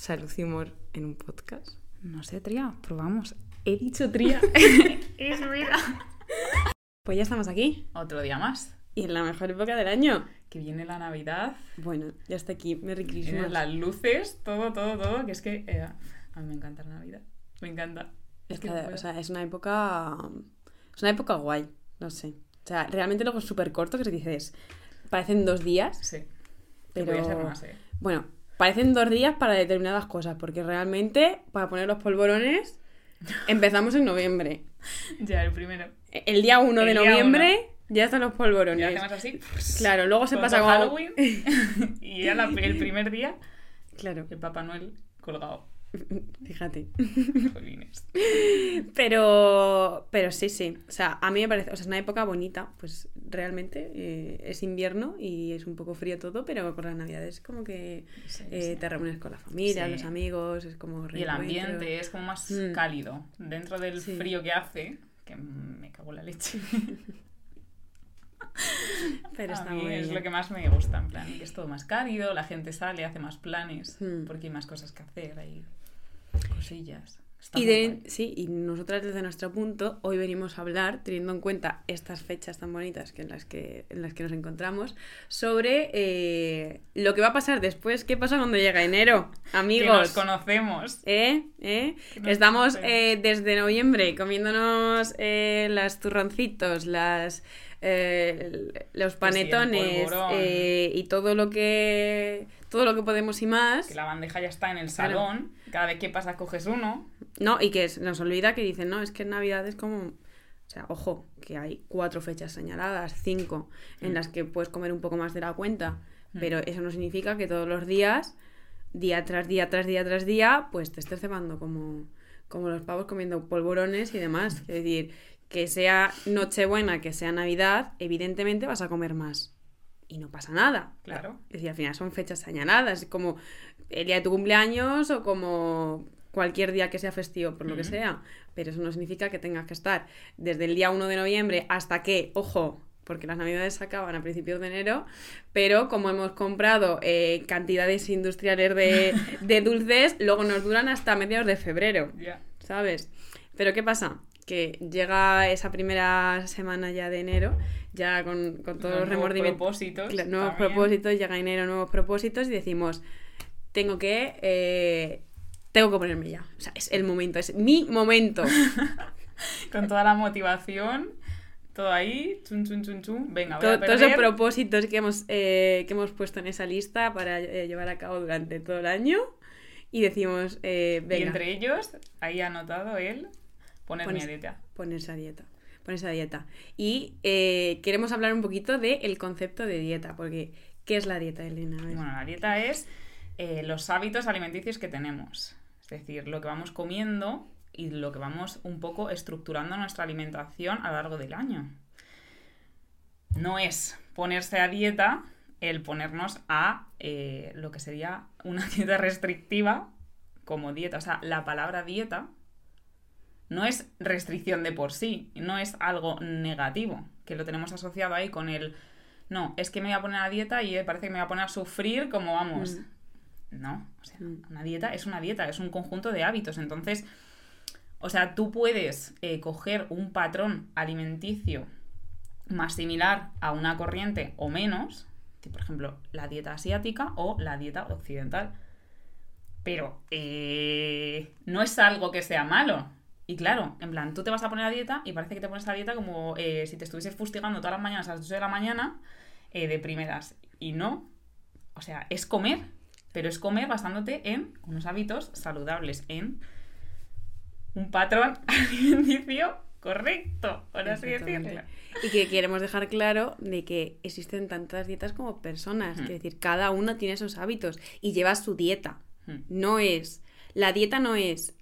Salud y humor en un podcast. No sé, Tría, probamos. He dicho Tría. es vida. Pues ya estamos aquí Otro día más. y en la mejor época del año. Que viene la Navidad, Bueno, ya está aquí. Merry vienen Christmas. las luces, todo, todo, todo. Que es que eh, a mí me encanta la Navidad. Me encanta. Es que que, no puedo. o sea, es una época. Es una época guay, no sé. O sea, realmente luego es súper corto que se dices. Parecen dos días, Sí. Pero. ser más, ¿eh? Bueno, parecen dos días para determinadas cosas, porque realmente, para poner los polvorones, empezamos en noviembre. Ya, el primero. El día 1 de día noviembre ya están los polvorones. hacemos así. Claro, luego se pasa como. Halloween. y ya la- el primer día, Claro, el Papá Noel colgado. fíjate. Jolines. Pero, pero sí, sí. O sea, a mí me parece, o sea, es una época bonita, pues realmente eh, es invierno y es un poco frío todo, pero con las navidades como que Sí, eh, sí. te reúnes con la familia, Sí. los amigos, es como Y el ambiente es como más Mm. cálido. Dentro del frío que hace, que me cago en la leche. Pero a está mí muy es bien. lo que más me gusta, en plan, que es todo más cálido, la gente sale, hace más planes, Mm. porque hay más cosas que hacer, hay cosillas. Está Y de, sí, y nosotras desde nuestro punto hoy venimos a hablar, teniendo en cuenta estas fechas tan bonitas que en las que, en las que nos encontramos, sobre eh, lo que va a pasar después. ¿Qué pasa cuando llega enero, Que amigos? nos conocemos. ¿Eh? ¿Eh? Que nos Estamos conocemos. eh, desde noviembre comiéndonos eh, las turroncitos, las eh, los panetones eh, y todo lo que todo lo que podemos y más. Que la bandeja ya está en el Claro. salón, cada vez que pasas coges uno. No, y que nos olvida que dicen, no, es que Navidad es como. O sea, ojo, que hay cuatro fechas señaladas, cinco, en Mm. las que puedes comer un poco más de la cuenta. Mm. Pero eso no significa que todos los días, día tras día, tras día, tras día, pues te estés cebando como, como los pavos comiendo polvorones y demás. Es decir, que sea Nochebuena, que sea Navidad, evidentemente vas a comer más. Y no pasa nada. Claro. Es decir, al final son fechas señaladas, como el día de tu cumpleaños o como cualquier día que sea festivo, por lo que sea. Pero eso no significa que tengas que estar desde el día 1 de noviembre hasta que, ojo, porque las navidades se acaban a principios de enero, pero como hemos comprado eh, cantidades industriales de, de dulces, luego nos duran hasta mediados de febrero. ¿sabes? Pero ¿qué pasa? Que llega esa primera semana ya de enero, ya con, con todos los, nuevos remordimientos. propósitos. Nuevos también. propósitos, llega enero, nuevos propósitos y decimos, tengo que... eh, tengo que ponerme ya. O sea, es el momento, es mi momento. Con toda la motivación, todo ahí, chun, chun, chun, chun. Venga, voy To- a todos esos perder. propósitos que hemos, eh, que hemos puesto en esa lista para eh, llevar a cabo durante todo el año y decimos, eh, Y venga, entre ellos, ahí ha anotado él ponerme Pones- a dieta. ponerse a dieta. Ponerse a dieta. Y eh, queremos hablar un poquito del concepto de dieta, porque ¿qué es la dieta, Elena? Bueno, la dieta es eh, los hábitos alimenticios que tenemos. Es decir, lo que vamos comiendo y lo que vamos un poco estructurando nuestra alimentación a lo largo del año. No es ponerse a dieta el ponernos a eh, lo que sería una dieta restrictiva como dieta. O sea, la palabra dieta no es restricción de por sí, no es algo negativo, que lo tenemos asociado ahí con el, no, es que me voy a poner a dieta y parece que me voy a poner a sufrir como vamos. No, o sea, Mm. una dieta es una dieta, es un conjunto de hábitos. Entonces, o sea, tú puedes eh, coger un patrón alimenticio más similar a una corriente o menos, que por ejemplo la dieta asiática o la dieta occidental. Pero eh, no es algo que sea malo. Y claro, en plan, tú te vas a poner a dieta y parece que te pones a dieta como eh, si te estuvieses fustigando todas las mañanas a las 8 de la mañana de primeras. Y no. O sea, es comer, pero es comer basándote en unos hábitos saludables, en un patrón alimenticio correcto, por así decirlo. Y que queremos dejar claro de que existen tantas dietas como personas. Ujú. Es decir, cada uno tiene sus hábitos y lleva su dieta. Mm. No es. La dieta no es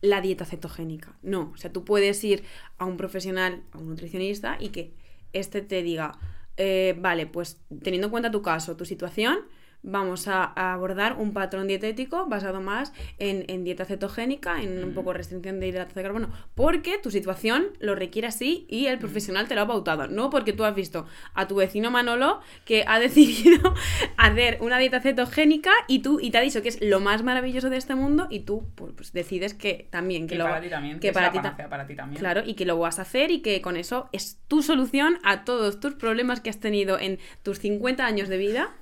la dieta cetogénica. No. O sea, tú puedes ir a un profesional, a un nutricionista, y que este te diga, eh, vale, pues teniendo en cuenta tu caso, tu situación, vamos a, a abordar un patrón dietético basado más en, en dieta cetogénica, en un poco restricción de hidratos de carbono, porque tu situación lo requiere así y el profesional te lo ha pautado, no porque tú has visto a tu vecino Manolo que ha decidido hacer una dieta cetogénica y tú y te ha dicho que es lo más maravilloso de este mundo y tú pues, pues, decides que también que, Que lo para ti también, que que es para la ti ta- panacea para ti también. Claro, y que lo vas a hacer y que con eso es tu solución a todos tus problemas que has tenido en tus 50 años de vida.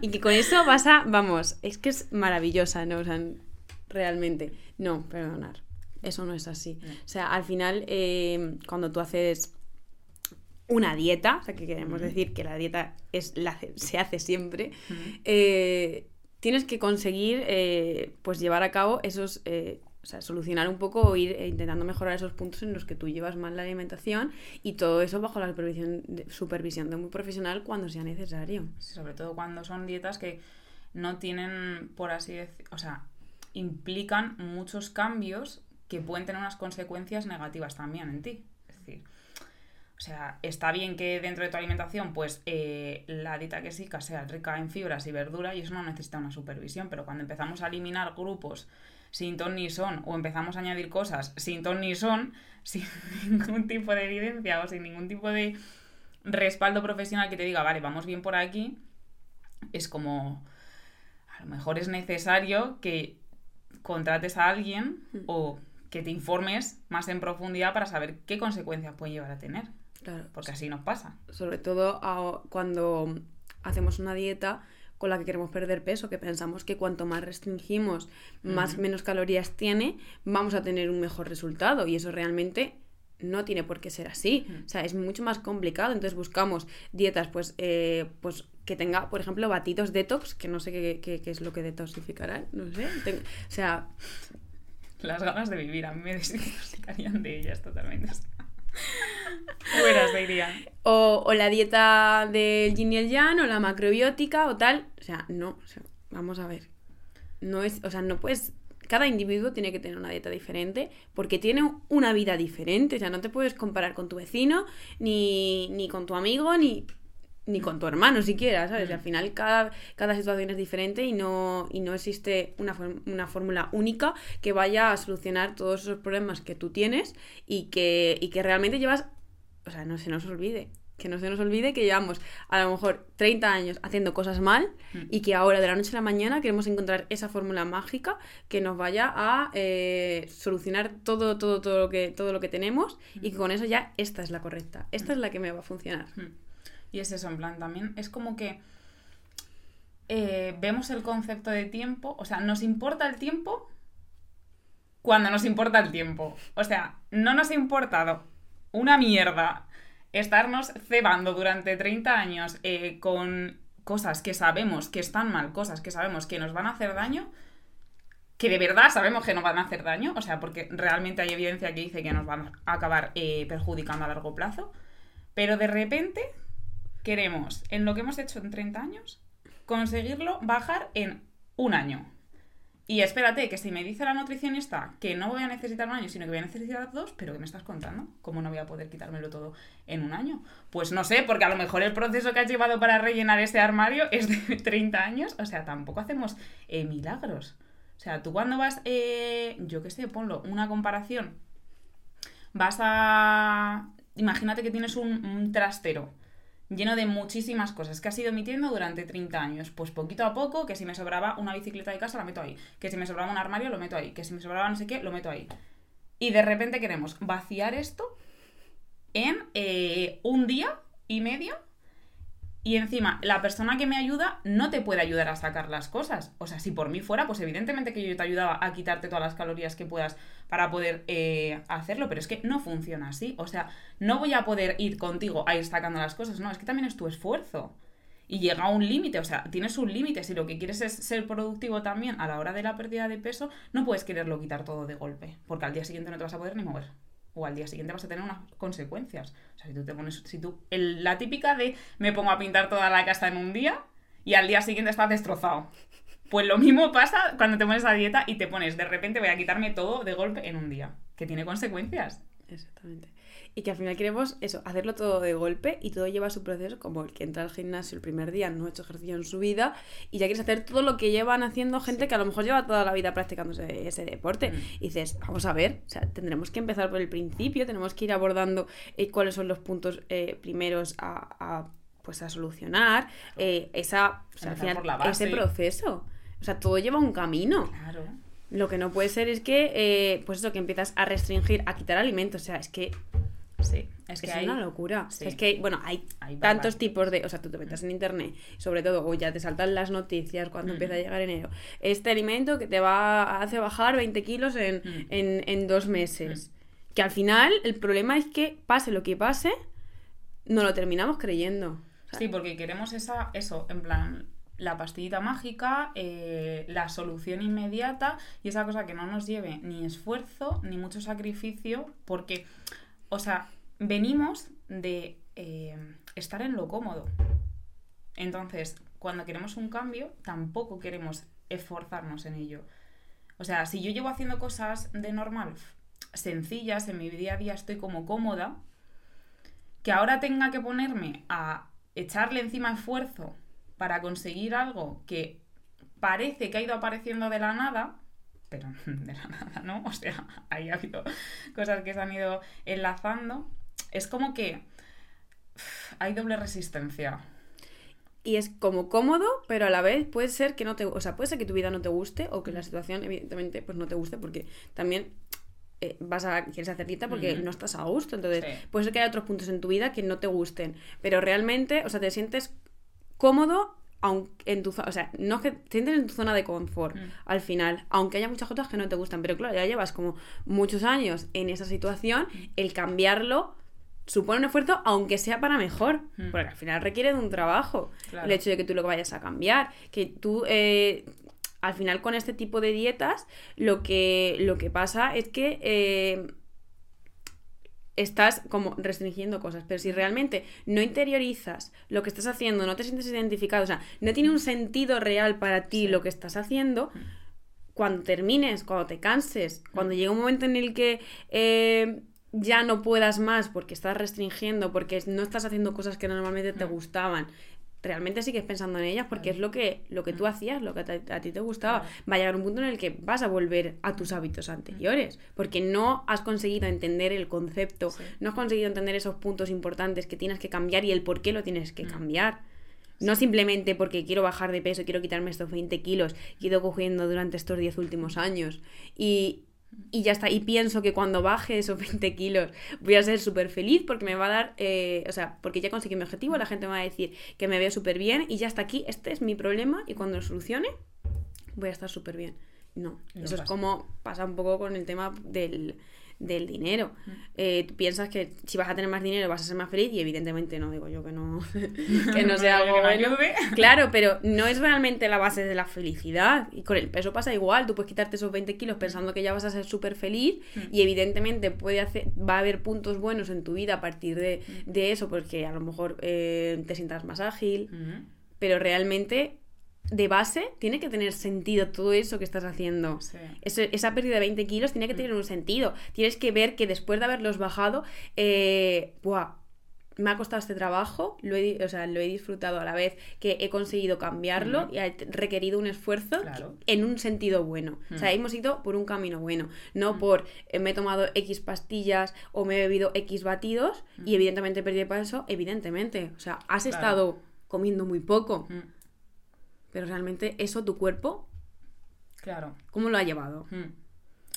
Y que con eso vas a, vamos, es que es maravillosa, ¿no? O sea, realmente. No, perdonar. Eso no es así. No. O sea, al final, eh, cuando tú haces una dieta, o sea, que queremos decir que la dieta es la, se hace siempre, eh, tienes que conseguir eh, pues llevar a cabo esos eh, o sea, solucionar un poco o ir eh, intentando mejorar esos puntos en los que tú llevas mal la alimentación y todo eso bajo la supervisión de, supervisión de un profesional cuando sea necesario. Sobre todo cuando son dietas que no tienen, por así decir, o sea, implican muchos cambios que pueden tener unas consecuencias negativas también en ti. Es decir, o sea, está bien que dentro de tu alimentación, pues eh, la dieta que siga sea rica en fibras y verdura y eso no necesita una supervisión, pero cuando empezamos a eliminar grupos sin ton ni son o empezamos a añadir cosas sin ton ni son, sin ningún tipo de evidencia o sin ningún tipo de respaldo profesional que te diga, vale, vamos bien por aquí, es como, a lo mejor es necesario que contrates a alguien Mm. o que te informes más en profundidad para saber qué consecuencias puede llevar a tener, Claro, porque así nos pasa. sobre todo a- cuando hacemos una dieta con la que queremos perder peso, que pensamos que cuanto más restringimos, más menos calorías tiene, vamos a tener un mejor resultado y eso realmente no tiene por qué ser así. O sea, es mucho más complicado. Entonces buscamos dietas, pues, eh, pues que tenga, por ejemplo, batidos detox, que no sé qué, qué- qué es lo que detoxificarán, no sé. O sea, Las ganas de vivir a mí me desintoxicarían de ellas totalmente. Fuera se irían. o, la dieta del yin y el yang, o la macrobiótica, o tal. O sea, no, vamos a ver. No es, o sea, no puedes. Cada individuo tiene que tener una dieta diferente porque tiene una vida diferente. O sea, no te puedes comparar con tu vecino, ni, ni con tu amigo, ni, ni con tu hermano siquiera, ¿sabes? Y al final cada, cada situación es diferente y no, y no existe una, una fórmula única que vaya a solucionar todos esos problemas que tú tienes y que, y que realmente llevas, o sea, no se nos olvide, que no se nos olvide que llevamos a lo mejor 30 años haciendo cosas mal Mm. y que ahora de la noche a la mañana queremos encontrar esa fórmula mágica que nos vaya a eh, solucionar todo, todo, todo lo que, todo lo que tenemos y que con eso ya esta es la correcta, esta es la que me va a funcionar. Y es eso, en plan, también es como que eh, vemos el concepto de tiempo, o sea, nos importa el tiempo cuando nos importa el tiempo. O sea, no nos ha importado una mierda estarnos cebando durante 30 años eh, con cosas que sabemos que están mal, cosas que sabemos que nos van a hacer daño, que de verdad sabemos que nos van a hacer daño, o sea, porque realmente hay evidencia que dice que nos van a acabar eh, perjudicando a largo plazo, pero de repente queremos, en lo que hemos hecho en 30 años, conseguirlo bajar en un año. Y espérate, que si me dice la nutricionista que no voy a necesitar un año, sino que voy a necesitar dos, pero ¿qué me estás contando? ¿Cómo no voy a poder quitármelo todo en un año? Pues no sé, porque a lo mejor el proceso que has llevado para rellenar ese armario es de 30 años, o sea, tampoco hacemos eh, milagros. O sea, tú cuando vas, eh, yo qué sé, ponlo, una comparación, vas a... Imagínate que tienes un trastero lleno de muchísimas cosas que has ido emitiendo durante 30 años. Pues poquito a poco, que si me sobraba una bicicleta de casa, la meto ahí. Que si me sobraba un armario, lo meto ahí. Que si me sobraba no sé qué, lo meto ahí. Y de repente queremos vaciar esto en eh, un día y medio. Y encima, la persona que me ayuda no te puede ayudar a sacar las cosas. O sea, si por mí fuera, pues evidentemente que yo te ayudaba a quitarte todas las calorías que puedas para poder eh, hacerlo, pero es que no funciona así. O sea, no voy a poder ir contigo a ir sacando las cosas, no, es que también es tu esfuerzo. Y llega a un límite, o sea, tienes un límite. Si lo que quieres es ser productivo también a la hora de la pérdida de peso, no puedes quererlo quitar todo de golpe, porque al día siguiente no te vas a poder ni mover. O al día siguiente vas a tener unas consecuencias. O sea, si tú te pones, si tú, el- la típica de me pongo a pintar toda la casa en un día y al día siguiente estás destrozado. Pues lo mismo pasa cuando te pones a dieta y te pones, de repente voy a quitarme todo de golpe en un día, que tiene consecuencias. Exactamente. Y que al final queremos eso, hacerlo todo de golpe y todo lleva su proceso, como el que entra al gimnasio el primer día, no ha hecho ejercicio en su vida y ya quieres hacer todo lo que llevan haciendo gente que a lo mejor lleva toda la vida practicando ese, ese deporte. Mm. Y dices, vamos a ver, o sea, tendremos que empezar por el principio, tenemos que ir abordando eh, cuáles son los puntos eh, primeros a, a, pues a solucionar, eh, esa, o sea, al final, ese proceso. O sea, todo lleva un camino. Claro. Lo que no puede ser es que, pues eso, que empiezas a restringir, a quitar alimentos. O sea, es que Sí, es que es hay... una locura. sí. Es que, bueno, hay, Hay tantos tipos de. O sea, tú te metes en internet, sobre todo, o ya te saltan las noticias cuando empieza a llegar enero. Este alimento que te va hace bajar 20 kilos en, Mm. en, en dos meses. Que al final, el problema es que, pase lo que pase, no lo terminamos creyendo. Sí, porque queremos esa, eso, en plan, la pastillita mágica, eh, la solución inmediata y esa cosa que no nos lleve ni esfuerzo ni mucho sacrificio, porque, o sea, venimos de eh, estar en lo cómodo. Entonces, cuando queremos un cambio, tampoco queremos esforzarnos en ello. O sea, si yo llevo haciendo cosas de normal, sencillas, en mi día a día estoy como cómoda, que ahora tenga que ponerme a echarle encima esfuerzo para conseguir algo que parece que ha ido apareciendo de la nada, pero de la nada, ¿no? O sea, ahí ha habido cosas que se han ido enlazando. Es como que hay doble resistencia. Y es como cómodo, pero a la vez puede ser que no te, o sea, puede ser que tu vida no te guste o que la situación evidentemente pues no te guste porque también eh, vas a quieres hacer dieta porque no estás a gusto, entonces Sí. puede ser que haya otros puntos en tu vida que no te gusten, pero realmente, o sea, te sientes cómodo aunque en tu, o sea, no es que te sientes en tu zona de confort Mm. al final, aunque haya muchas cosas que no te gustan, pero claro, ya llevas como muchos años en esa situación, el cambiarlo supone un esfuerzo aunque sea para mejor, Mm. porque al final requiere de un trabajo Claro. el hecho de que tú lo vayas a cambiar, que tú eh, al final con este tipo de dietas lo que, lo que pasa es que eh, estás como restringiendo cosas, pero si realmente no interiorizas lo que estás haciendo, no te sientes identificado, o sea, no tiene un sentido real para ti Sí. lo que estás haciendo, cuando termines, cuando te canses, cuando llegue un momento en el que eh, ya no puedas más porque estás restringiendo, porque no estás haciendo cosas que normalmente te Mm. gustaban, realmente sigues pensando en ellas porque es lo que, lo que tú hacías, lo que a, ti- a ti te gustaba. Va a llegar un punto en el que vas a volver a tus hábitos anteriores, porque no has conseguido entender el concepto, Sí. no has conseguido entender esos puntos importantes que tienes que cambiar y el por qué lo tienes que Mm. cambiar. No simplemente porque quiero bajar de peso, quiero quitarme estos 20 kilos que he ido cogiendo durante estos 10 últimos años. Y, y ya está. Y pienso que cuando baje esos 20 kilos voy a ser súper feliz porque me va a dar, eh, o sea, porque ya conseguí mi objetivo, la gente me va a decir que me veo súper bien y ya está aquí, este es mi problema y cuando lo solucione voy a estar súper bien. No, No eso es como pasa un poco con el tema del, del dinero. Eh, tú piensas que si vas a tener más dinero vas a ser más feliz y evidentemente no, digo yo que no, que no sea algo bueno. Claro, pero no es realmente la base de la felicidad. Y con el peso pasa igual. Tú puedes quitarte esos 20 kilos pensando que ya vas a ser súper feliz y evidentemente puede hacer, va a haber puntos buenos en tu vida a partir de, de eso, porque a lo mejor eh, te sientas más ágil, pero realmente de base tiene que tener sentido todo eso que estás haciendo. Sí. Eso- esa pérdida de 20 kilos tiene que tener un sentido. Tienes que ver que después de haberlos bajado, eh, ¡buah! me ha costado este trabajo, lo he, o sea, lo he disfrutado a la vez que he conseguido cambiarlo Ujú. y ha requerido un esfuerzo Claro. que- en un sentido bueno. O sea, Mm. hemos ido por un camino bueno, no por eh, me he tomado X pastillas o me he bebido X batidos y evidentemente he perdido peso, evidentemente. O sea, has Claro. estado comiendo muy poco, Mm. Pero realmente eso tu cuerpo, Claro. ¿cómo lo ha llevado? Mm.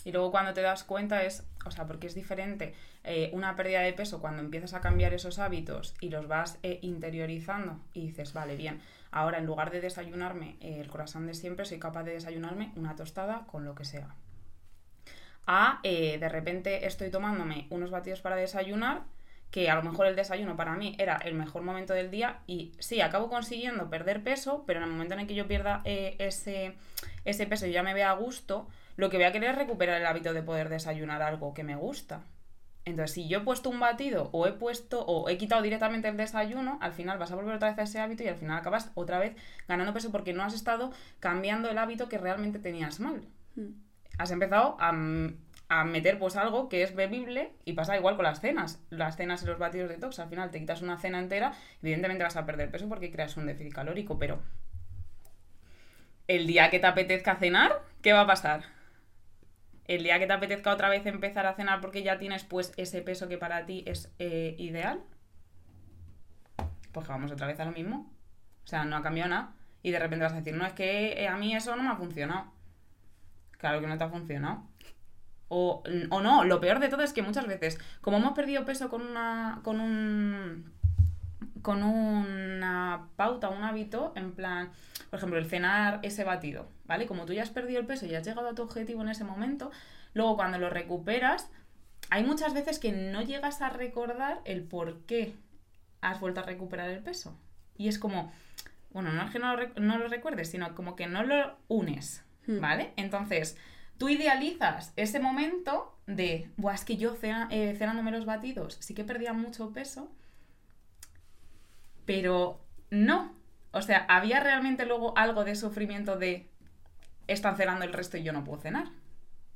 Y luego cuando te das cuenta es, o sea, porque es diferente eh, una pérdida de peso cuando empiezas a cambiar esos hábitos y los vas eh, interiorizando y dices, vale, bien, ahora en lugar de desayunarme eh, el croissant de siempre, soy capaz de desayunarme una tostada con lo que sea. A, de repente estoy tomándome unos batidos para desayunar, que a lo mejor el desayuno para mí era el mejor momento del día y sí, acabo consiguiendo perder peso, pero en el momento en el que yo pierda eh, ese, ese peso y ya me vea a gusto, lo que voy a querer es recuperar el hábito de poder desayunar algo que me gusta. Entonces, si yo he puesto un batido o he puesto o he quitado directamente el desayuno, al final vas a volver otra vez a ese hábito y al final acabas otra vez ganando peso porque no has estado cambiando el hábito que realmente tenías mal. Mm. Has empezado a, a meter pues algo que es bebible y pasa igual con las cenas. Las cenas y los batidos de tox, al final te quitas una cena entera, evidentemente vas a perder peso porque creas un déficit calórico, pero el día que te apetezca cenar, ¿qué va a pasar? el día que te apetezca otra vez empezar a cenar porque ya tienes pues ese peso que para ti es eh, ideal, pues vamos otra vez a lo mismo. O sea, no ha cambiado nada. Y de repente vas a decir, no, es que eh, a mí eso no me ha funcionado. Claro que no te ha funcionado. O, o no, lo peor de todo es que muchas veces, como hemos perdido peso con una. con un. con una pauta, un hábito, en plan por ejemplo, el cenar ese batido, ¿vale? Como tú ya has perdido el peso y has llegado a tu objetivo en ese momento, luego cuando lo recuperas, hay muchas veces que no llegas a recordar el por qué has vuelto a recuperar el peso. Y es como, bueno, no es que no lo, recuerdes, sino como que no lo unes, hmm. ¿vale? Entonces, tú idealizas ese momento de, Buah, es que yo eh, cenándome los batidos sí que perdía mucho peso, pero no, o sea, ¿había realmente luego algo de sufrimiento de están cenando el resto y yo no puedo cenar?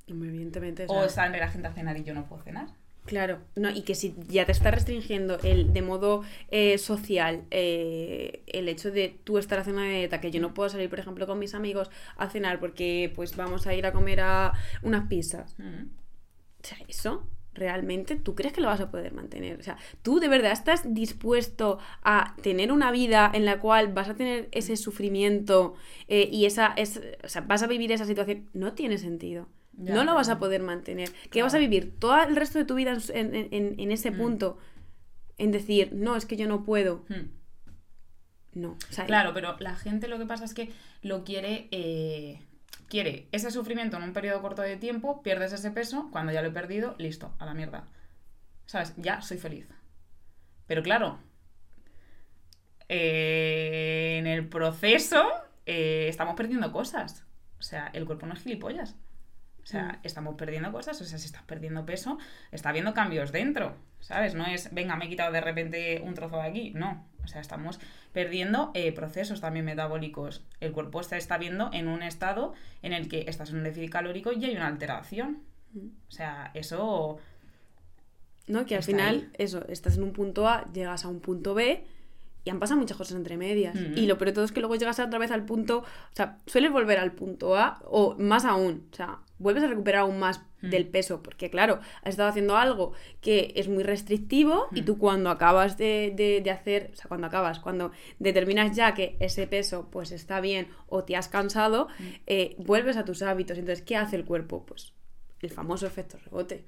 Evidentemente. O, sale la gente a cenar y yo no puedo cenar. Claro, no, y que si ya te está restringiendo el de modo eh, social eh, el hecho de tú estar haciendo una dieta, que yo no puedo salir, por ejemplo, con mis amigos a cenar porque pues vamos a ir a comer a unas pizzas. Mm. O sea, eso realmente tú crees que lo vas a poder mantener. O sea, tú de verdad estás dispuesto a tener una vida en la cual vas a tener ese sufrimiento eh, y esa, es, o sea, vas a vivir esa situación. No tiene sentido. No lo vas a poder mantener. Que vas a vivir todo el resto de tu vida en, ese mm. punto. En decir, no, es que yo no puedo. Mm. No. claro, pero la gente lo que pasa es que lo quiere. Eh, quiere ese sufrimiento en un periodo corto de tiempo, pierdes ese peso, cuando ya lo he perdido, listo, a la mierda. ¿Sabes? Ya soy feliz. Pero claro, eh, en el proceso eh, estamos perdiendo cosas. O sea, el cuerpo no es gilipollas. O sea, mm. estamos perdiendo cosas, o sea, si estás perdiendo peso, está habiendo cambios dentro, ¿sabes? No es, venga, me he quitado de repente un trozo de aquí, no. O sea, estamos perdiendo eh, procesos también metabólicos. El cuerpo se está viendo en un estado en el que estás en un déficit calórico y hay una alteración. Mm. O sea, eso... No, que al final, eso, estás en un punto A, llegas a un punto B y han pasado muchas cosas entre medias. Mm. Y lo peor de todo es que luego llegas otra vez al punto, o sea, sueles volver al punto A o más aún, o sea, vuelves a recuperar aún más mm. del peso, porque claro, has estado haciendo algo que es muy restrictivo y mm. tú cuando acabas de, hacer, o sea, cuando acabas, cuando determinas ya que ese peso pues está bien o te has cansado, eh, vuelves a tus hábitos. Entonces, ¿qué hace el cuerpo? Pues el famoso efecto rebote.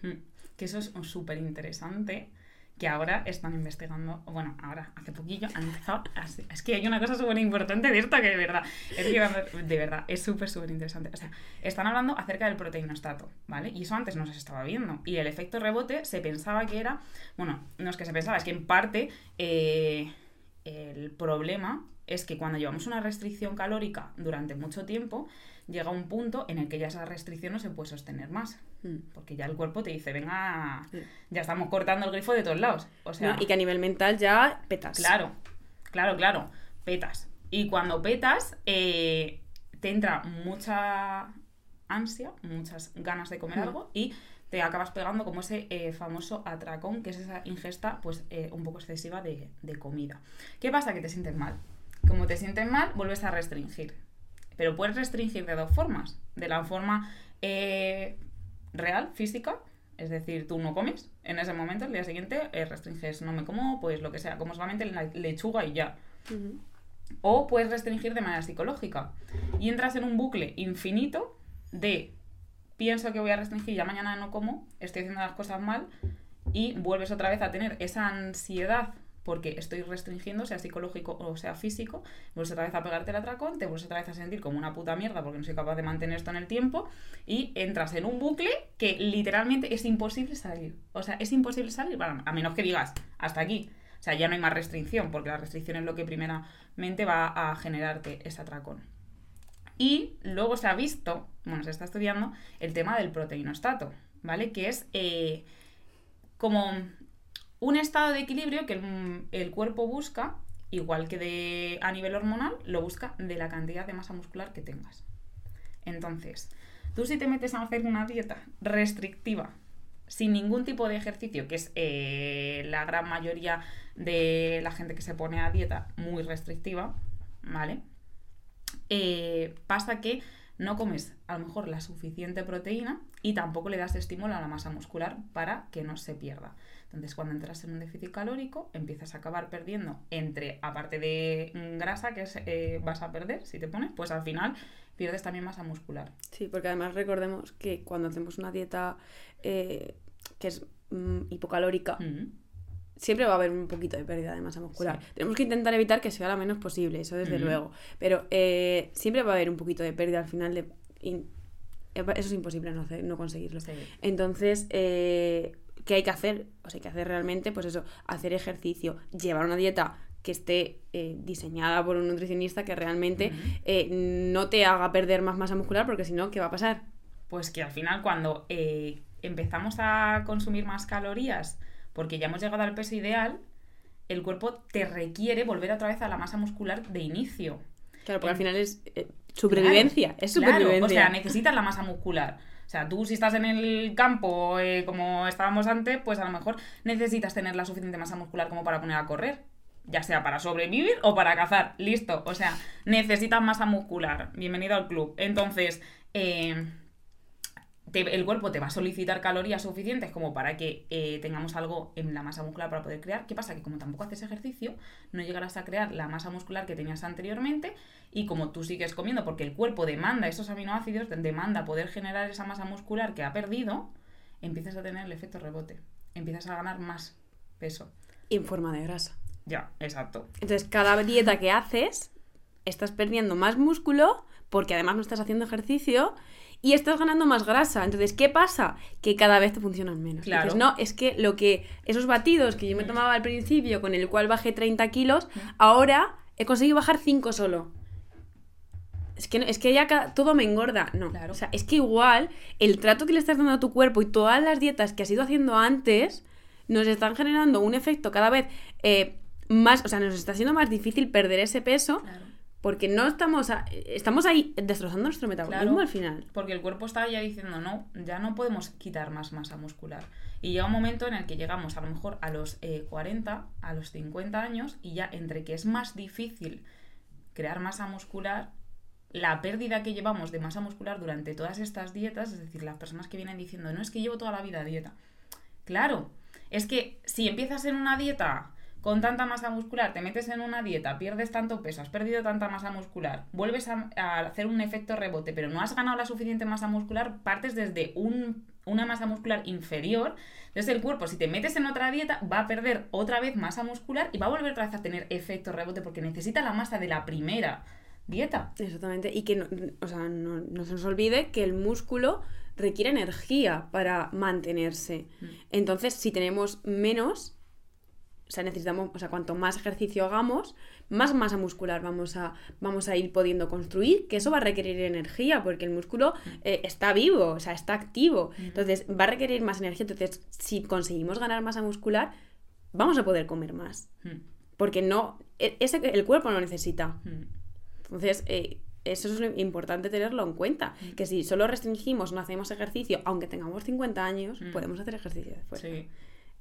Que eso es súper interesante que ahora están investigando, bueno, ahora, hace poquillo, han empezado, es que hay una cosa súper importante de esto que de verdad, es que de verdad, es súper, súper interesante. O sea, están hablando acerca del proteinostato, ¿vale? Y eso antes no se estaba viendo. Y el efecto rebote se pensaba que era, bueno, no es que se pensaba, es que en parte eh, el problema es que cuando llevamos una restricción calórica durante mucho tiempo, llega un punto en el que ya esa restricción no se puede sostener más. Hmm. Porque ya el cuerpo te dice, venga, ya estamos cortando el grifo de todos lados. O sea, y que a nivel mental ya petas. Claro, claro, claro, petas. Y cuando petas, eh, te entra mucha ansia, muchas ganas de comer hmm. algo y te acabas pegando como ese eh, famoso atracón, que es esa ingesta pues eh, un poco excesiva de, de comida. ¿Qué pasa? Que te sientes mal. Como te sientes mal, vuelves a restringir. Pero puedes restringir de dos formas. De la forma eh, real, física, es decir, tú no comes en ese momento, el día siguiente eh, restringes, no me como, pues lo que sea, como solamente la lechuga y ya. O puedes restringir de manera psicológica. Y entras en un bucle infinito de pienso que voy a restringir, ya mañana no como, estoy haciendo las cosas mal, y vuelves otra vez a tener esa ansiedad porque estoy restringiendo, sea psicológico o sea físico, vuelves otra vez a pegarte el atracón, te vuelves otra vez a sentir como una puta mierda porque no soy capaz de mantener esto en el tiempo y entras en un bucle que literalmente es imposible salir. O sea, es imposible salir, a menos que digas, hasta aquí. O sea, ya no hay más restricción, porque la restricción es lo que primeramente va a generarte ese atracón. Y luego se ha visto, bueno, se está estudiando el tema del proteinostato, ¿vale? Que es... Eh, como un estado de equilibrio que el, el cuerpo busca, igual que de, a nivel hormonal, lo busca de la cantidad de masa muscular que tengas. Entonces, tú si te metes a hacer una dieta restrictiva, sin ningún tipo de ejercicio, que es eh, la gran mayoría de la gente que se pone a dieta muy restrictiva, ¿vale? Eh, pasa que no comes a lo mejor la suficiente proteína y tampoco le das estímulo a la masa muscular para que no se pierda. Entonces, cuando entras en un déficit calórico, empiezas a acabar perdiendo entre, aparte de mm, grasa que eh, vas a perder si te pones, pues al final pierdes también masa muscular. Sí, porque además recordemos que cuando hacemos una dieta eh, que es mm, hipocalórica, siempre va a haber un poquito de pérdida de masa muscular. Tenemos que intentar evitar que sea lo menos posible, eso desde luego. Pero eh, siempre va a haber un poquito de pérdida al final de... eso es imposible no, no conseguirlo. Entonces, eh, ¿qué hay que hacer? Pues hay que hacer realmente, pues eso, hacer ejercicio, llevar una dieta que esté eh, diseñada por un nutricionista que realmente no te haga perder más masa muscular, porque si no, ¿qué va a pasar? Pues que al final cuando empezamos a consumir más calorías, porque ya hemos llegado al peso ideal, el cuerpo te requiere volver otra vez a la masa muscular de inicio. Claro, porque al final es eh, supervivencia, es supervivencia. o sea, necesitas la masa muscular. Sea, tú si estás en el campo eh, como estábamos antes, pues a lo mejor necesitas tener la suficiente masa muscular como para poner a correr. Ya sea para sobrevivir o para cazar. Listo. O sea, necesitas masa muscular. Bienvenido al club. Entonces, eh, el cuerpo te va a solicitar calorías suficientes como para que eh, tengamos algo en la masa muscular para poder crear. ¿Qué pasa? Que como tampoco haces ejercicio, no llegarás a crear la masa muscular que tenías anteriormente y como tú sigues comiendo, porque el cuerpo demanda esos aminoácidos, demanda poder generar esa masa muscular que ha perdido, empiezas a tener el efecto rebote, empiezas a ganar más peso. Y en forma de grasa. Ya, exacto. Entonces, cada dieta que haces, estás perdiendo más músculo porque además no estás haciendo ejercicio y estás ganando más grasa. Entonces, ¿qué pasa? Que cada vez te funcionan menos. Claro. no, es que lo que esos batidos que yo me tomaba al principio, con el cual bajé 30 kilos, ahora he conseguido bajar 5 solo. Es que, es que ya todo me engorda. No. O sea, es que igual el trato que le estás dando a tu cuerpo y todas las dietas que has ido haciendo antes nos están generando un efecto cada vez eh, más. O sea, nos está haciendo más difícil perder ese peso. Claro porque no estamos, estamos ahí destrozando nuestro metabolismo al final. Porque el cuerpo está ya diciendo, no, ya no podemos quitar más masa muscular. Y llega un momento en el que llegamos a lo mejor a los 40, eh, a los 50 años, y ya entre que es más difícil crear masa muscular, la pérdida que llevamos de masa muscular durante todas estas dietas, es decir, las personas que vienen diciendo, no es que llevo toda la vida dieta. Claro, es que si empiezas en una dieta con tanta masa muscular, te metes en una dieta, pierdes tanto peso, has perdido tanta masa muscular, vuelves a, hacer un efecto rebote, pero no has ganado la suficiente masa muscular, partes desde una masa muscular inferior. Entonces el cuerpo, si te metes en otra dieta, va a perder otra vez masa muscular y va a volver otra vez a tener efecto rebote porque necesita la masa de la primera dieta. Exactamente. Y que no, o sea, no, no se nos olvide que el músculo requiere energía para mantenerse. Mm. Entonces, si tenemos menos, o sea, necesitamos, o sea, cuanto más ejercicio hagamos, más masa muscular vamos a, vamos a ir pudiendo construir, que eso va a requerir energía, porque el músculo mm. eh, está vivo, o sea, está activo. Mm. Entonces, va a requerir más energía. Entonces, si conseguimos ganar masa muscular, vamos a poder comer más. Mm. Porque no, e, ese, el cuerpo lo necesita. Entonces, eh, eso es importante tenerlo en cuenta. Que si solo restringimos, no hacemos ejercicio, aunque tengamos 50 años, podemos hacer ejercicio después. Sí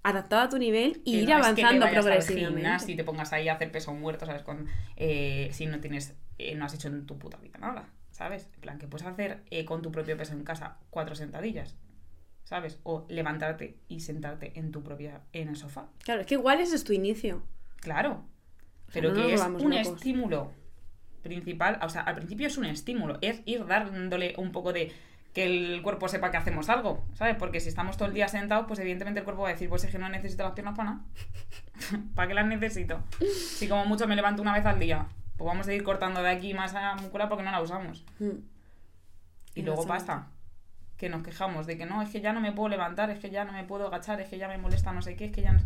adaptado a tu nivel y ir avanzando progresivamente. Si te pongas ahí a hacer peso muerto, ¿sabes? Con, eh, si no tienes, eh, no has hecho en tu puta vida nada, ¿sabes? En plan, que puedes hacer eh, con tu propio peso en casa cuatro sentadillas, ¿sabes? O levantarte y sentarte en tu propia, en el sofá. Claro, es que igual ese es tu inicio. Claro. Pero que es un estímulo principal, o sea, al principio es un estímulo, es ir dándole un poco de que el cuerpo sepa que hacemos algo, ¿sabes? Porque si estamos todo el día sentados, pues evidentemente el cuerpo va a decir, pues es que no necesito las piernas para nada. ¿Para qué las necesito? Si como mucho me levanto una vez al día, pues vamos a ir cortando de aquí más a muscular porque no la usamos. Hmm. Y luego pasa que nos quejamos de que no, es que ya no me puedo levantar, es que ya no me puedo agachar, es que ya me molesta no sé qué, es que ya no...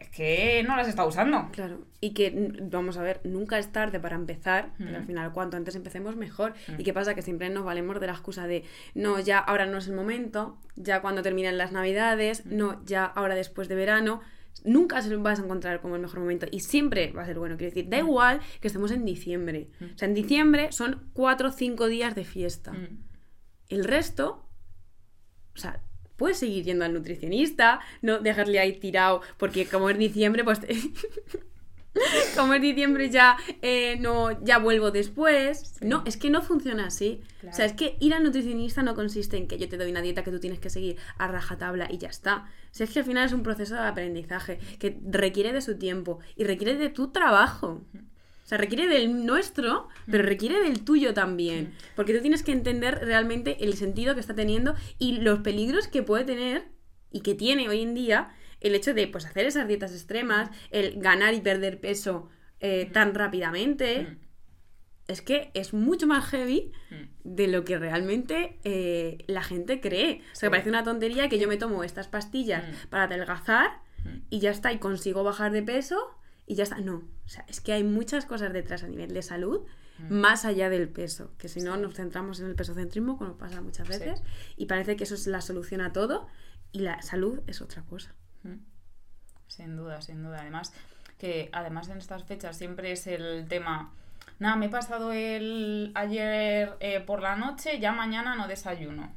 Es que no las está usando. Claro, y que, vamos a ver, nunca es tarde para empezar, pero al Mm. final cuanto antes empecemos mejor. Mm. ¿Y qué pasa? Que siempre nos valemos de la excusa de, no, ya ahora no es el momento, ya cuando terminen las navidades, Mm. no, ya ahora después de verano. Nunca se vas a encontrar como el mejor momento y siempre va a ser bueno. Quiero decir, da igual que estemos en diciembre. O sea, en diciembre son cuatro o cinco días de fiesta. El resto, o sea, puedes seguir yendo al nutricionista, no dejarle ahí tirado, porque como es diciembre, pues... como es diciembre ya eh, no ya vuelvo después. Sí. No, es que no funciona así. Claro. O sea, es que ir al nutricionista no consiste en que yo te doy una dieta que tú tienes que seguir a rajatabla y ya está. O sea, es que al final es un proceso de aprendizaje que requiere de su tiempo y requiere de tu trabajo. O sea, requiere del nuestro, pero requiere del tuyo también. Porque tú tienes que entender realmente el sentido que está teniendo y los peligros que puede tener y que tiene hoy en día el hecho de pues, hacer esas dietas extremas, el ganar y perder peso eh, tan rápidamente. Mm. Es que es mucho más heavy Mm. de lo que realmente eh, la gente cree. O sea, que parece una tontería que yo me tomo estas pastillas Mm. para adelgazar Mm. y ya está, y consigo bajar de peso y ya está. No, o sea, es que hay muchas cosas detrás a nivel de salud Mm. más allá del peso, que si no nos centramos en el pesocentrismo, como pasa muchas Sí. veces, y parece que eso es la solución a todo y la salud es otra cosa. Mm. Sin duda, sin duda. Además, que además en estas fechas siempre es el tema. Nada, me he pasado el ayer eh, por la noche, ya mañana no desayuno.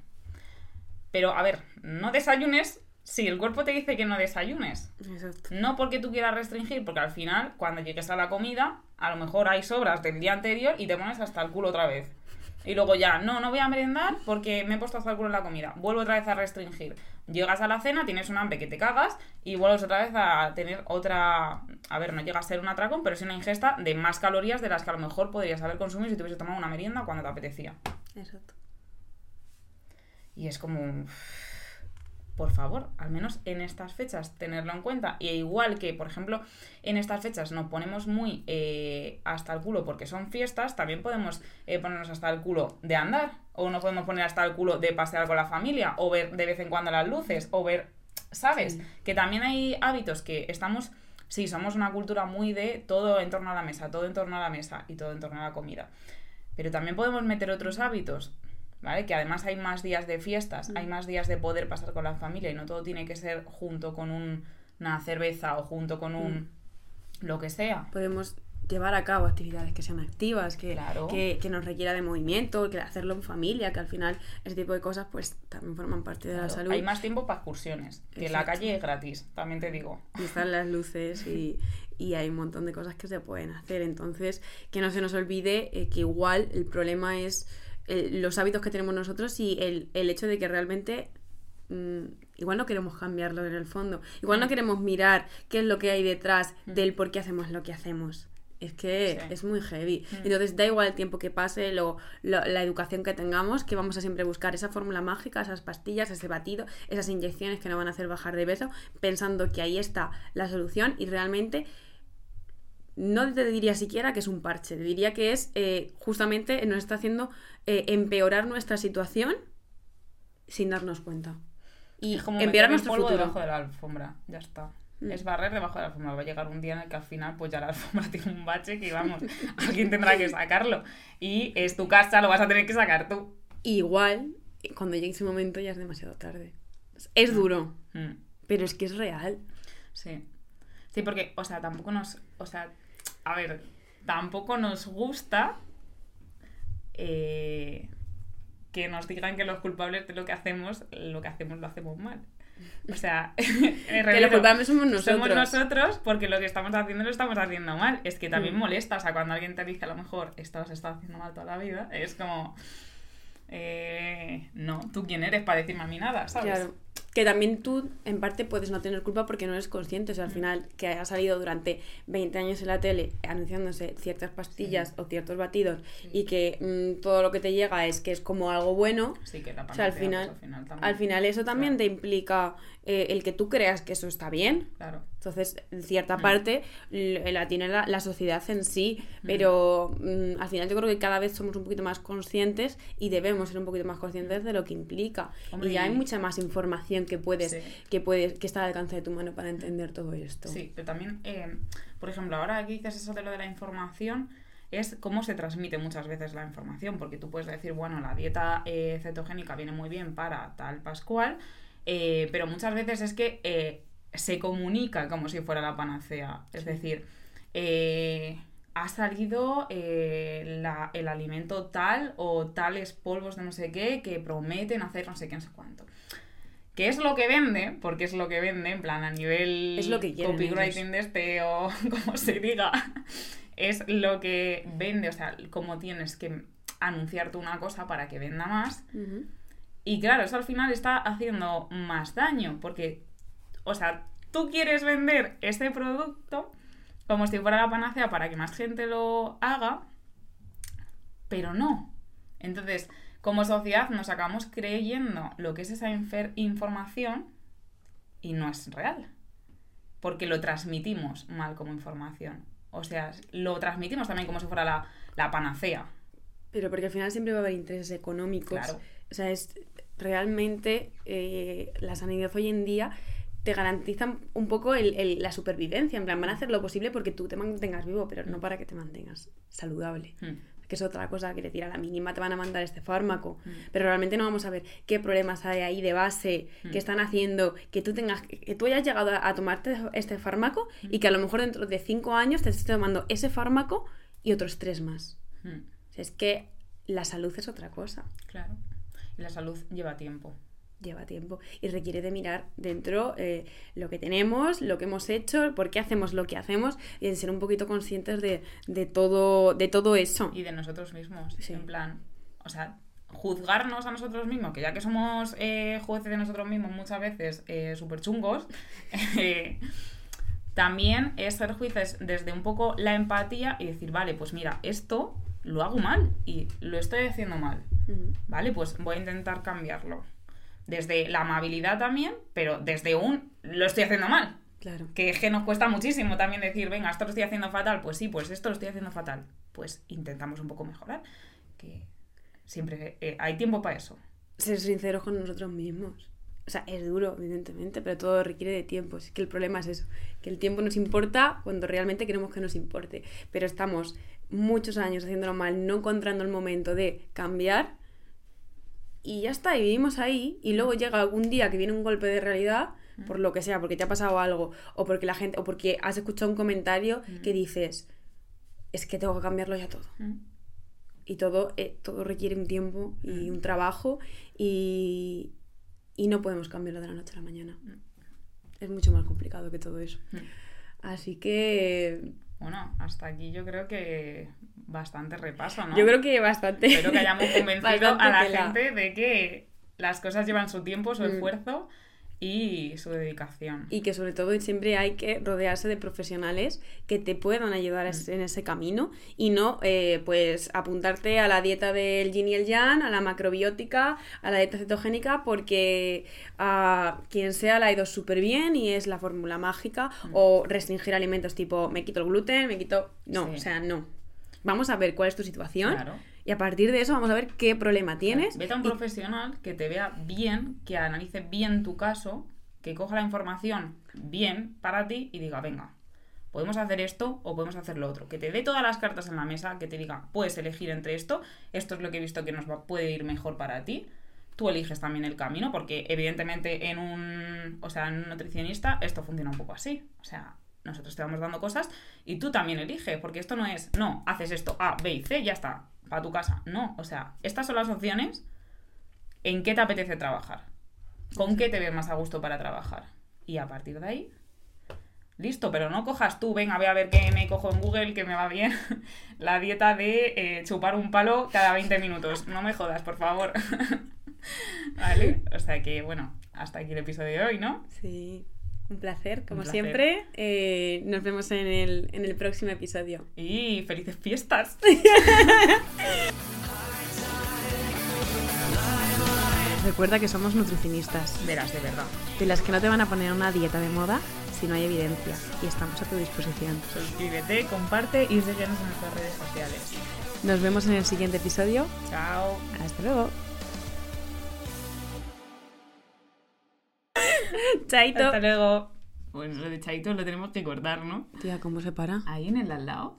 Pero a ver, no desayunes si el cuerpo te dice que no desayunes. Exacto. No porque tú quieras restringir, porque al final, cuando llegues a la comida, a lo mejor hay sobras del día anterior y te pones hasta el culo otra vez. Y luego ya, no, no voy a merendar porque me he puesto hasta el culo en la comida. Vuelvo otra vez a restringir. Llegas a la cena, tienes un hambre que te cagas y vuelves otra vez a tener otra. A ver, no llega a ser un atracón, pero es una ingesta de más calorías de las que a lo mejor podrías haber consumido si te hubiese tomado una merienda cuando te apetecía. Exacto. Y es como, por favor, al menos en estas fechas tenerlo en cuenta. Y igual que, por ejemplo, en estas fechas nos ponemos muy eh, hasta el culo porque son fiestas, también podemos eh, ponernos hasta el culo de andar. O nos podemos poner hasta el culo de pasear con la familia, o ver de vez en cuando las luces, o ver, ¿sabes? Sí. Que también hay hábitos que estamos... Sí, somos una cultura muy de todo en torno a la mesa, todo en torno a la mesa y todo en torno a la comida. Pero también podemos meter otros hábitos, ¿vale? Que además hay más días de fiestas, hay más días de poder pasar con la familia y no todo tiene que ser junto con un- una cerveza o junto con un lo que sea. Podemos llevar a cabo actividades que sean activas, que, Claro. que, que nos requiera de movimiento, que hacerlo en familia, que al final ese tipo de cosas pues también forman parte de la salud. Hay más tiempo para excursiones, que la Exacto. calle es gratis, también te digo. y están las luces y, y hay un montón de cosas que se pueden hacer. Entonces, que no se nos olvide eh, que igual el problema es eh, los hábitos que tenemos nosotros y el, el hecho de que realmente mm, igual no queremos cambiarlo en el fondo. Igual no queremos mirar qué es lo que hay detrás del por qué hacemos lo que hacemos. Es que Sí. es muy heavy. Mm. Entonces da igual el tiempo que pase, lo, lo- la educación que tengamos, que vamos a siempre buscar esa fórmula mágica, esas pastillas, ese batido, esas inyecciones que nos van a hacer bajar de peso, pensando que ahí está la solución y realmente no te diría siquiera que es un parche, te diría que es eh, justamente nos está haciendo eh, empeorar nuestra situación sin darnos cuenta. Y es como empeorar nuestro polvo futuro. debajo de la alfombra, ya está. Mm. Es barrer debajo de la alfombra. Va a llegar un día en el que al final, pues ya la alfombra tiene un bache que vamos, alguien tendrá que sacarlo. Y es tu casa, lo vas a tener que sacar tú. Igual, cuando llegue ese momento ya es demasiado tarde. Es duro, Mm. pero es que es real. Sí. Sí, porque, o sea, tampoco nos. O sea, a ver, tampoco nos gusta eh, que nos digan que los culpables de lo que hacemos, lo que hacemos lo hacemos mal. O sea, Que los culpables somos nosotros. somos nosotros porque lo que estamos haciendo lo estamos haciendo mal. Es que también Mm. molesta, o sea, cuando alguien te dice a lo mejor esto has estado haciendo mal toda la vida, es como. eh, no, ¿tú quién eres para decirme a mí nada? ¿sabes? Claro. Que también tú, en parte, puedes no tener culpa porque no eres consciente. O sea, al final, que haya salido durante 20 años en la tele anunciándose ciertas pastillas o ciertos batidos y que mm, todo lo que te llega es que es como algo bueno. Sí, que la O sea, al panacea, final, pues, al final también. al final eso también Claro. te implica eh, el que tú creas que eso está bien. Claro. Entonces, en cierta parte l- la tiene la, la sociedad en sí, pero mm, al final yo creo que cada vez somos un poquito más conscientes y debemos ser un poquito más conscientes de lo que implica. Hombre, y ya hay mucha más información que puedes, Sí. que puedes, que está al alcance de tu mano para entender todo esto. Sí, pero también, eh, por ejemplo, ahora que dices eso de lo de la información, es cómo se transmite muchas veces la información, porque tú puedes decir, bueno, la dieta eh, cetogénica viene muy bien para tal pascual, eh, pero muchas veces es que eh, se comunica como si fuera la panacea. Es decir, eh, ha salido eh, la- el alimento tal o tales polvos de no sé qué que prometen hacer no sé qué, no sé cuánto. ¿Qué es lo que vende? Porque es lo que vende, en plan, a nivel Es lo que quieren copywriting ellos. de este o como se diga, es lo que vende, o sea, cómo tienes que anunciarte una cosa para que venda más. Y claro, eso al final está haciendo más daño, porque, o sea, tú quieres vender ese producto como si fuera la panacea para que más gente lo haga, pero no. Entonces, como sociedad nos acabamos creyendo lo que es esa información y no es real, porque lo transmitimos mal como información. O sea, lo transmitimos también como si fuera la, la panacea. Pero porque al final siempre va a haber intereses económicos. Claro. O sea, es realmente eh, la sanidad hoy en día te garantizan un poco el- el- la supervivencia. En plan, van a hacer lo posible porque tú te mantengas vivo, pero no para que te mantengas saludable. Hmm. Que es otra cosa que decir, a la mínima te van a mandar este fármaco. Mm. Pero realmente no vamos a ver qué problemas hay ahí de base Mm. que están haciendo que tú tengas que tú hayas llegado a, a tomarte este fármaco y que a lo mejor dentro de cinco años te estés tomando ese fármaco y otros tres más. O sea, es que la salud es otra cosa, Claro. Y la salud lleva tiempo. Lleva tiempo y requiere de mirar dentro eh, lo que tenemos, lo que hemos hecho, por qué hacemos lo que hacemos y de ser un poquito conscientes de, de todo, de todo eso. Y de nosotros mismos. Sí. En plan, o sea, juzgarnos a nosotros mismos, que ya que somos eh, jueces de nosotros mismos muchas veces eh, súper chungos, eh, también es ser jueces desde un poco la empatía y decir, vale, pues mira, esto lo hago mal y lo estoy haciendo mal. Vale, pues voy a intentar cambiarlo. Desde la amabilidad también, pero desde un lo estoy haciendo mal. Claro. Que es que nos cuesta muchísimo también decir, venga, esto lo estoy haciendo fatal. Pues sí, pues esto lo estoy haciendo fatal. Pues intentamos un poco mejorar. Que siempre eh, hay tiempo para eso. Ser sinceros con nosotros mismos. O sea, es duro, evidentemente, pero todo requiere de tiempo. Es que el problema es eso, que el tiempo nos importa cuando realmente queremos que nos importe. Pero estamos muchos años haciéndolo mal, no encontrando el momento de cambiar y ya está, y vivimos ahí y luego llega algún día que viene un golpe de realidad por lo que sea, porque te ha pasado algo o porque la gente o porque has escuchado un comentario que dices, es que tengo que cambiarlo ya todo y todo, eh, todo requiere un tiempo y un trabajo y, y no podemos cambiarlo de la noche a la mañana. Es mucho más complicado que todo eso. Así que Bueno, hasta aquí yo creo que bastante repaso, ¿no? yo creo que bastante. Espero que hayamos convencido a la tela. gente de que las cosas llevan su tiempo, su Mm. esfuerzo y su dedicación. Y que sobre todo siempre hay que rodearse de profesionales que te puedan ayudar es- en ese camino y no eh, pues apuntarte a la dieta del yin y el yang, a la macrobiótica, a la dieta cetogénica porque a quien sea la ha ido súper bien y es la fórmula mágica o restringir alimentos tipo me quito el gluten, me quito... No, Sí. o sea, no. Vamos a ver cuál es tu situación Claro. y a partir de eso vamos a ver qué problema tienes. Vete a un y- profesional que te vea bien, que analice bien tu caso, que coja la información bien para ti y diga, venga, podemos hacer esto o podemos hacer lo otro. Que te dé todas las cartas en la mesa, que te diga, puedes elegir entre esto, esto es lo que he visto que nos va, puede ir mejor para ti. Tú eliges también el camino, porque evidentemente en un, o sea, en un nutricionista esto funciona un poco así. O sea, nosotros te vamos dando cosas y tú también eliges, porque esto no es, no, haces esto A, B y C, ya está, para tu casa. No, o sea, estas son las opciones en qué te apetece trabajar, con qué te ves más a gusto para trabajar. Y a partir de ahí, listo, pero no cojas tú, venga, voy a ver qué me cojo en Google, que me va bien, la dieta de eh, chupar un palo cada 20 minutos. No me jodas, por favor. ¿Vale? O sea que, bueno, hasta aquí el episodio de hoy, ¿no? Sí, un placer, como placer. siempre. Eh, nos vemos en el, en el próximo episodio. Y felices fiestas. Recuerda que somos nutricionistas, Verás, de verdad. de las que no te van a poner una dieta de moda, si no hay evidencia. Y estamos a tu disposición. Suscríbete, comparte y síguenos en nuestras redes sociales. Nos vemos en el siguiente episodio. Chao. Hasta luego. Chaito. Hasta luego. Bueno, lo de Chaito lo tenemos que cortar, ¿no? Tía, ¿cómo se para? Ahí en el al lado.